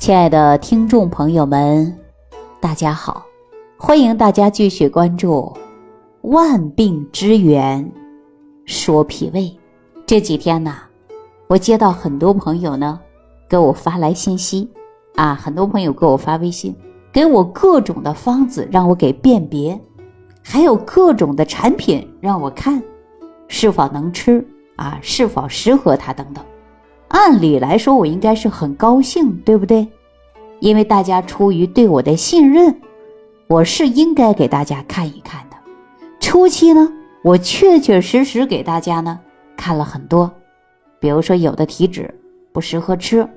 亲爱的听众朋友们，大家好！欢迎大家继续关注《万病之源说脾胃》。这几天呢，我接到很多朋友呢给我发来信息啊，很多朋友给我发微信，给我各种的方子让我给辨别，还有各种的产品让我看是否能吃啊，是否适合他等等。按理来说，我应该是很高兴，对不对？因为大家出于对我的信任，我是应该给大家看一看的。初期呢，我确确实实给大家呢看了很多，比如说有的体质不适合吃，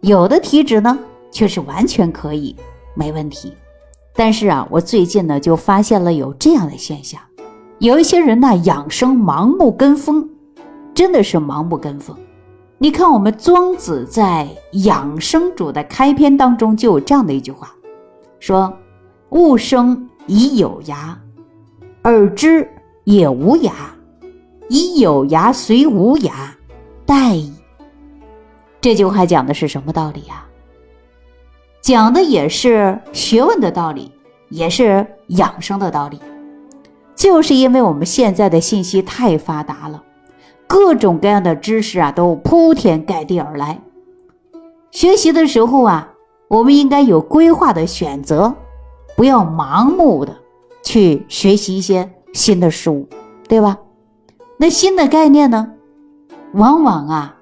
有的体质呢却是完全可以，没问题。但是啊，我最近呢就发现了有这样的现象，有一些人呢养生盲目跟风，真的是盲目跟风。你看，我们庄子在《养生主》的开篇当中就有这样的一句话，说：“物生以有涯，而知也无涯，以有涯随无涯，殆矣。”这句话讲的是什么道理呀？讲的也是学问的道理，也是养生的道理。就是因为我们现在的信息太发达了。各种各样的知识啊，都铺天盖地而来。学习的时候啊，我们应该有规划的选择，不要盲目的去学习一些新的事物，对吧？那新的概念呢，往往啊，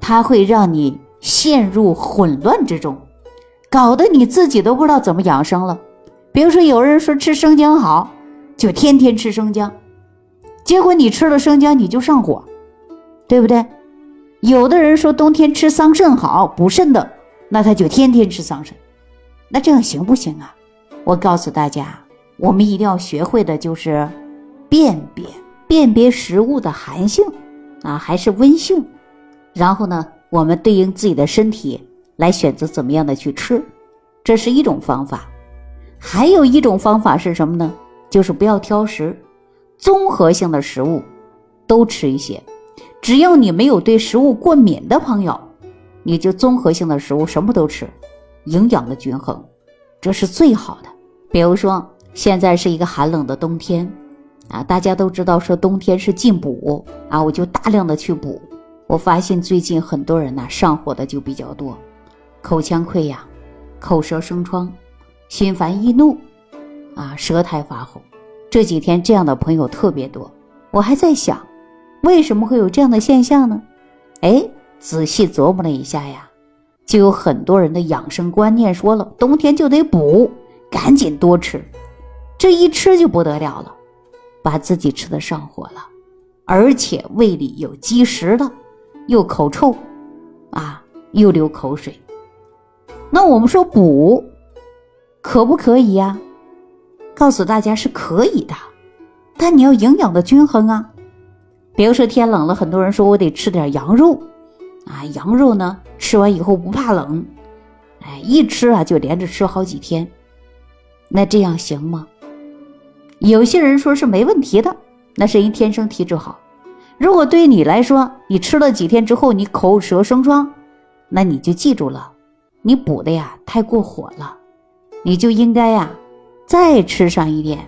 它会让你陷入混乱之中，搞得你自己都不知道怎么养生了。比如说，有人说吃生姜好，就天天吃生姜，结果你吃了生姜你就上火。对不对？有的人说冬天吃桑葚好补肾的，那他就天天吃桑葚，那这样行不行啊？我告诉大家，我们一定要学会的就是辨别辨别食物的寒性啊，还是温性，然后呢，我们对应自己的身体来选择怎么样的去吃，这是一种方法。还有一种方法是什么呢？就是不要挑食，综合性的食物都吃一些。只要你没有对食物过敏的朋友，你就综合性的食物什么都吃，营养的均衡，这是最好的。比如说现在是一个寒冷的冬天，啊，大家都知道说冬天是进补啊，我就大量的去补。我发现最近很多人呢上火的就比较多，口腔溃疡、口舌生疮、心烦易怒，啊，舌苔发红，这几天这样的朋友特别多。我还在想。为什么会有这样的现象呢？哎，仔细琢磨了一下呀，就有很多人的养生观念说了，冬天就得补，赶紧多吃，这一吃就不得了了，把自己吃的上火了，而且胃里有积食了，又口臭，啊，又流口水。那我们说补，可不可以呀？告诉大家是可以的，但你要营养的均衡啊。比如说天冷了，很多人说我得吃点羊肉，啊，羊肉呢吃完以后不怕冷，哎，一吃啊就连着吃好几天，那这样行吗？有些人说是没问题的，那是因天生体质好。如果对你来说，你吃了几天之后你口舌生疮，那你就记住了，你补的呀太过火了，你就应该呀再吃上一点，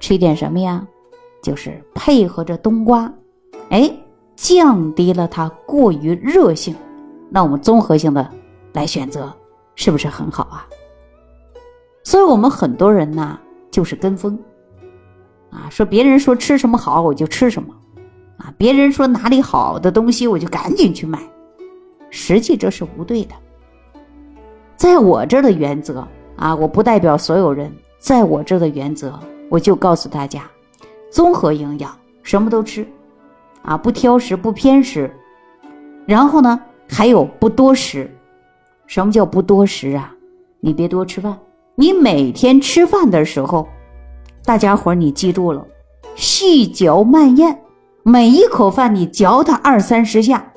吃一点什么呀？就是配合着冬瓜，哎，降低了它过于热性。那我们综合性的来选择，是不是很好啊？所以，我们很多人呢，就是跟风啊，说别人说吃什么好，我就吃什么啊；别人说哪里好的东西，我就赶紧去买。实际这是不对的。在我这儿的原则啊，我不代表所有人，在我这儿的原则，我就告诉大家。综合营养，什么都吃，啊，不挑食，不偏食。然后呢，还有不多食。什么叫不多食啊？你别多吃饭。你每天吃饭的时候，大家伙你记住了，细嚼慢咽，每一口饭你嚼它二三十下，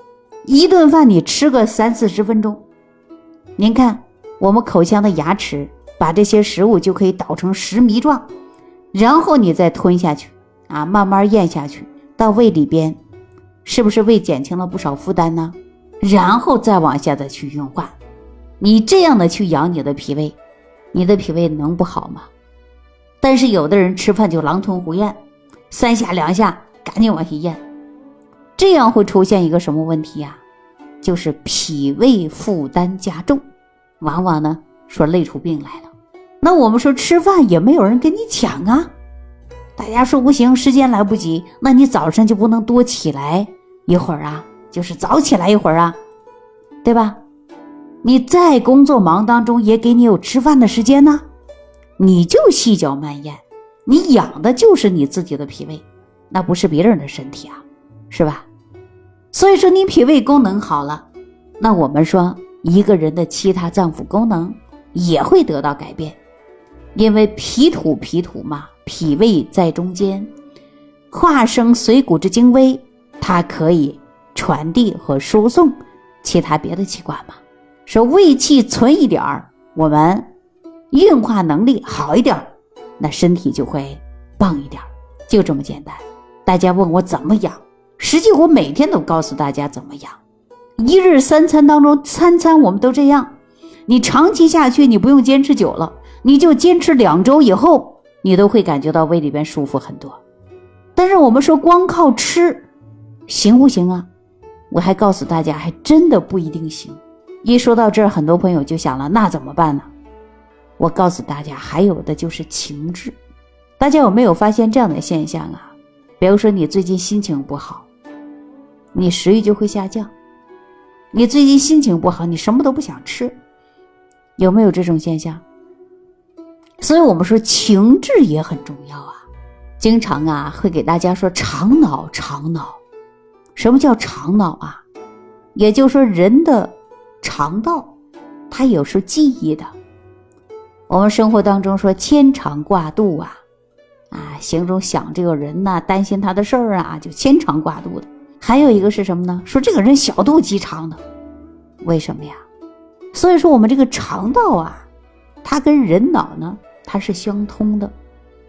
一顿饭你吃个三四十分钟。您看，我们口腔的牙齿把这些食物就可以捣成食糜状，然后你再吞下去。啊，慢慢咽下去，到胃里边，是不是胃减轻了不少负担呢？然后再往下的去运化，你这样的去养你的脾胃，你的脾胃能不好吗？但是有的人吃饭就狼吞虎咽，三下两下赶紧往下咽，这样会出现一个什么问题呀？就是脾胃负担加重，往往呢说累出病来了。那我们说吃饭也没有人跟你抢啊，大家说不行，时间来不及，那你早上就不能多起来一会儿啊？就是早起来一会儿啊，对吧？你在工作忙当中也给你有吃饭的时间呢，你就细嚼慢咽，你养的就是你自己的脾胃，那不是别人的身体啊，是吧？所以说你脾胃功能好了，那我们说一个人的其他脏腑功能也会得到改变，因为脾土脾土嘛，脾胃在中间，化生髓骨之精微，它可以传递和输送其他别的器官嘛。说胃气存一点儿，我们运化能力好一点儿，那身体就会棒一点儿，就这么简单。大家问我怎么养？实际我每天都告诉大家怎么养，一日三餐当中，餐餐我们都这样。你长期下去，你不用坚持久了，你就坚持两周以后，你都会感觉到胃里边舒服很多。但是我们说光靠吃，行不行啊？我还告诉大家，还真的不一定行。一说到这儿，很多朋友就想了，那怎么办呢？我告诉大家，还有的就是情志。大家有没有发现这样的现象啊？比如说你最近心情不好。你食欲就会下降，你最近心情不好，你什么都不想吃，有没有这种现象？所以我们说情志也很重要啊。经常啊会给大家说肠脑，肠脑，什么叫肠脑啊？也就是说人的肠道，它有时候记忆的。我们生活当中说牵肠挂肚啊，啊，形容想这个人呐，担心他的事儿啊，就牵肠挂肚的。还有一个是什么呢？说这个人小肚鸡肠的，为什么呀？所以说我们这个肠道啊，它跟人脑呢，它是相通的。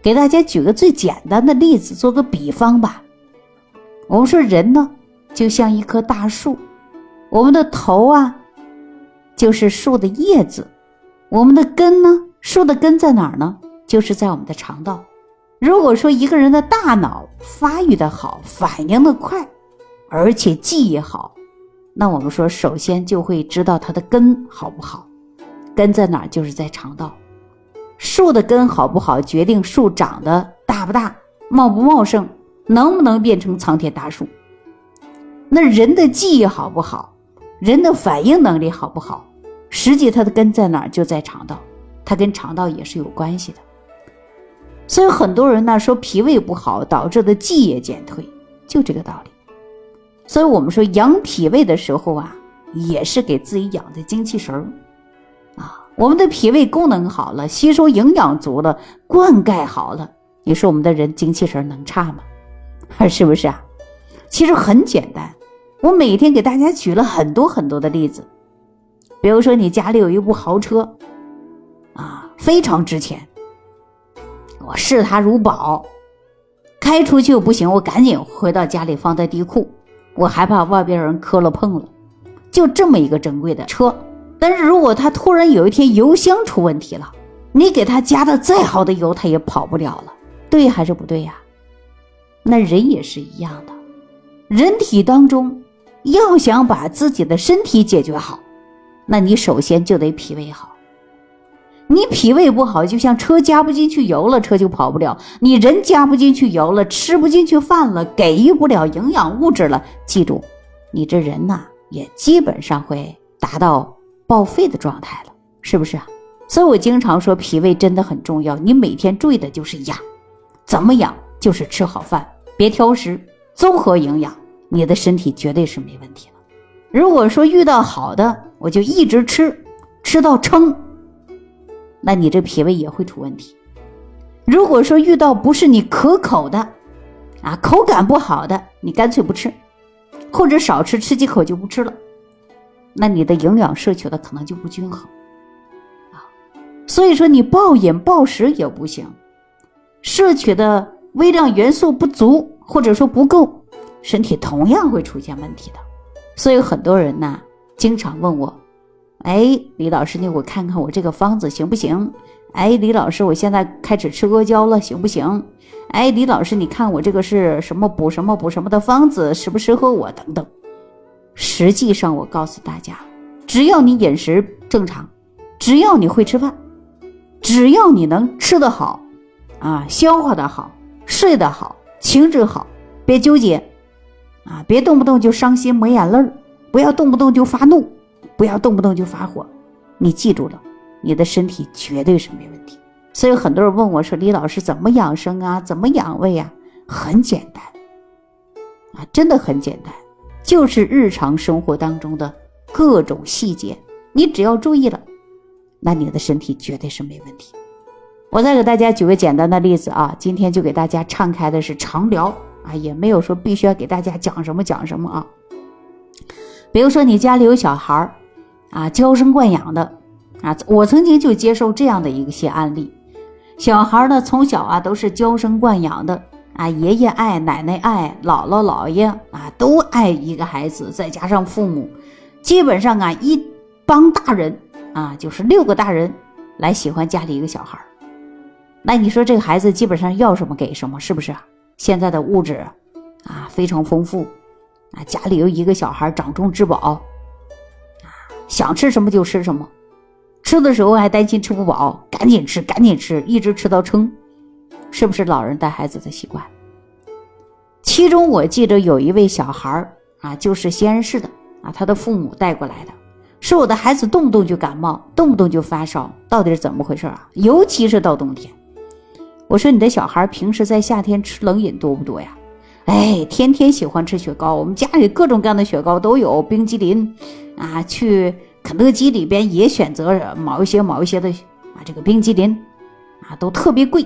给大家举个最简单的例子，做个比方吧。我们说人呢，就像一棵大树，我们的头啊，就是树的叶子，我们的根呢，树的根在哪儿呢？就是在我们的肠道。如果说一个人的大脑发育的好，反应的快。而且记忆好，那我们说首先就会知道它的根好不好，根在哪儿？就是在肠道。树的根好不好，决定树长得大不大、茂不茂盛，能不能变成苍天大树。那人的记忆好不好，人的反应能力好不好，实际它的根在哪儿？就在肠道，它跟肠道也是有关系的。所以很多人呢说脾胃不好导致的记忆减退，就这个道理。所以我们说养脾胃的时候啊，也是给自己养的精气神儿。我们的脾胃功能好了，吸收营养足了，灌溉好了，你说我们的人精气神能差吗？是不是啊？其实很简单，我每天给大家举了很多很多的例子。比如说你家里有一部豪车啊，非常值钱，我视它如宝，开出去不行，我赶紧回到家里放在地库。我害怕外边人磕了碰了，就这么一个珍贵的车。但是如果他突然有一天油箱出问题了，你给他加的再好的油，他也跑不了了，对还是不对呀？那人也是一样的，人体当中要想把自己的身体解决好，那你首先就得脾胃好。你脾胃不好，就像车加不进去油了，车就跑不了；你人加不进去油了，吃不进去饭了，给予不了营养物质了。记住，你这人呐，也基本上会达到报废的状态了，是不是啊？所以我经常说，脾胃真的很重要。你每天注意的就是养，怎么养？就是吃好饭，别挑食，综合营养，你的身体绝对是没问题了。如果说遇到好的，我就一直吃，吃到撑。那你这脾胃也会出问题。如果说遇到不是你可口的，啊，口感不好的，你干脆不吃，或者少吃，吃几口就不吃了，那你的营养摄取的可能就不均衡，啊，所以说你暴饮暴食也不行，摄取的微量元素不足或者说不够，身体同样会出现问题的。所以很多人呢，经常问我。哎，李老师，你给我看看我这个方子行不行？哎，李老师，我现在开始吃阿胶了，行不行？哎，李老师，你看我这个是什么补什么补什么的方子，适不适合我？等等。实际上，我告诉大家，只要你饮食正常，只要你会吃饭，只要你能吃得好，啊，消化的好，睡得好，情志好，别纠结，啊，别动不动就伤心抹眼泪儿，不要动不动就发怒，不要动不动就发火。你记住了，你的身体绝对是没问题。所以很多人问我说：“李老师怎么养生啊？怎么养胃啊？”很简单，啊，真的很简单。就是日常生活当中的各种细节，你只要注意了，那你的身体绝对是没问题。我再给大家举个简单的例子啊，今天就给大家敞开的是常聊啊，也没有说必须要给大家讲什么讲什么啊。比如说你家里有小孩儿啊，娇生惯养的啊，我曾经就接受这样的一些案例，小孩呢从小啊都是娇生惯养的。啊，爷爷爱，奶奶爱，姥姥姥爷啊都爱一个孩子，再加上父母，基本上啊一帮大人啊就是六个大人来喜欢家里一个小孩那你说这个孩子基本上要什么给什么，是不是？现在的物质啊非常丰富啊，家里有一个小孩掌中之宝啊，想吃什么就吃什么，吃的时候还担心吃不饱，赶紧吃，赶紧吃，一直吃到撑。是不是老人带孩子的习惯？其中我记得有一位小孩儿啊，就是西安市的啊，他的父母带过来的，说我的孩子动不动就感冒，动不动就发烧，到底是怎么回事啊？尤其是到冬天。我说你的小孩平时在夏天吃冷饮多不多呀？哎，天天喜欢吃雪糕，我们家里各种各样的雪糕都有，冰激凌啊，去肯德基里边也选择某一些某一些的啊，这个冰激凌啊都特别贵。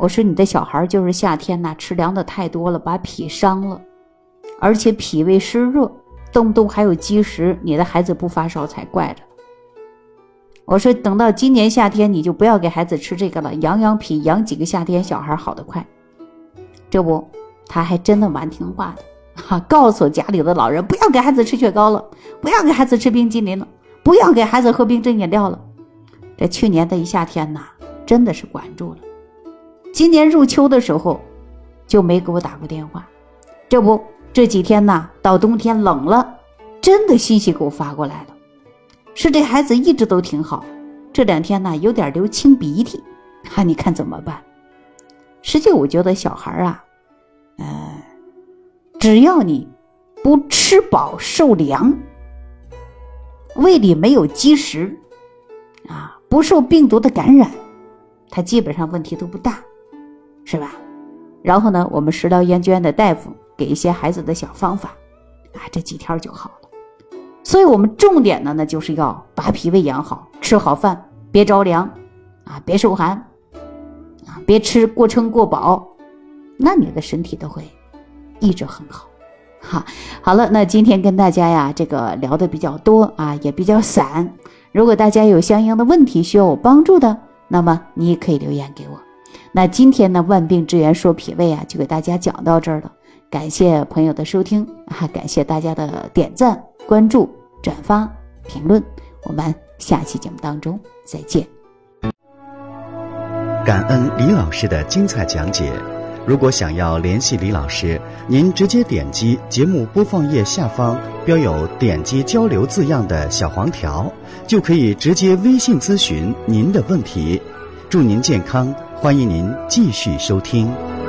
我说你的小孩就是夏天呐，吃凉的太多了，把脾伤了，而且脾胃湿热，动不动还有积食，你的孩子不发烧才怪着。我说等到今年夏天，你就不要给孩子吃这个了，养养脾，养几个夏天，小孩好得快。这不，他还真的蛮听话的，哈，告诉家里的老人不要给孩子吃雪糕了，不要给孩子吃冰激凌了，不要给孩子喝冰镇饮料了。这去年的一夏天呐，真的是管住了。今年入秋的时候，就没给我打过电话。这不这几天呢，到冬天冷了，真的信息给我发过来了，是这孩子一直都挺好，这两天呢有点流清鼻涕，哈，你看怎么办？实际我觉得小孩啊，呃，只要你不吃饱受凉，胃里没有积食，啊，不受病毒的感染，他基本上问题都不大。是吧？然后呢，我们食疗研究院的大夫给一些孩子的小方法，啊，这几天就好了。所以，我们重点的呢，就是要把脾胃养好，吃好饭，别着凉，啊，别受寒，啊，别吃过撑过饱，那你的身体都会一直很好。哈，好了，那今天跟大家呀，这个聊的比较多啊，也比较散。如果大家有相应的问题需要我帮助的，那么你也可以留言给我。那今天呢，万病之源说脾胃啊，就给大家讲到这儿了。感谢朋友的收听啊，感谢大家的点赞、关注、转发、评论。我们下期节目当中再见。感恩李老师的精彩讲解。如果想要联系李老师，您直接点击节目播放页下方标有“点击交流”字样的小黄条，就可以直接微信咨询您的问题。祝您健康！欢迎您继续收听。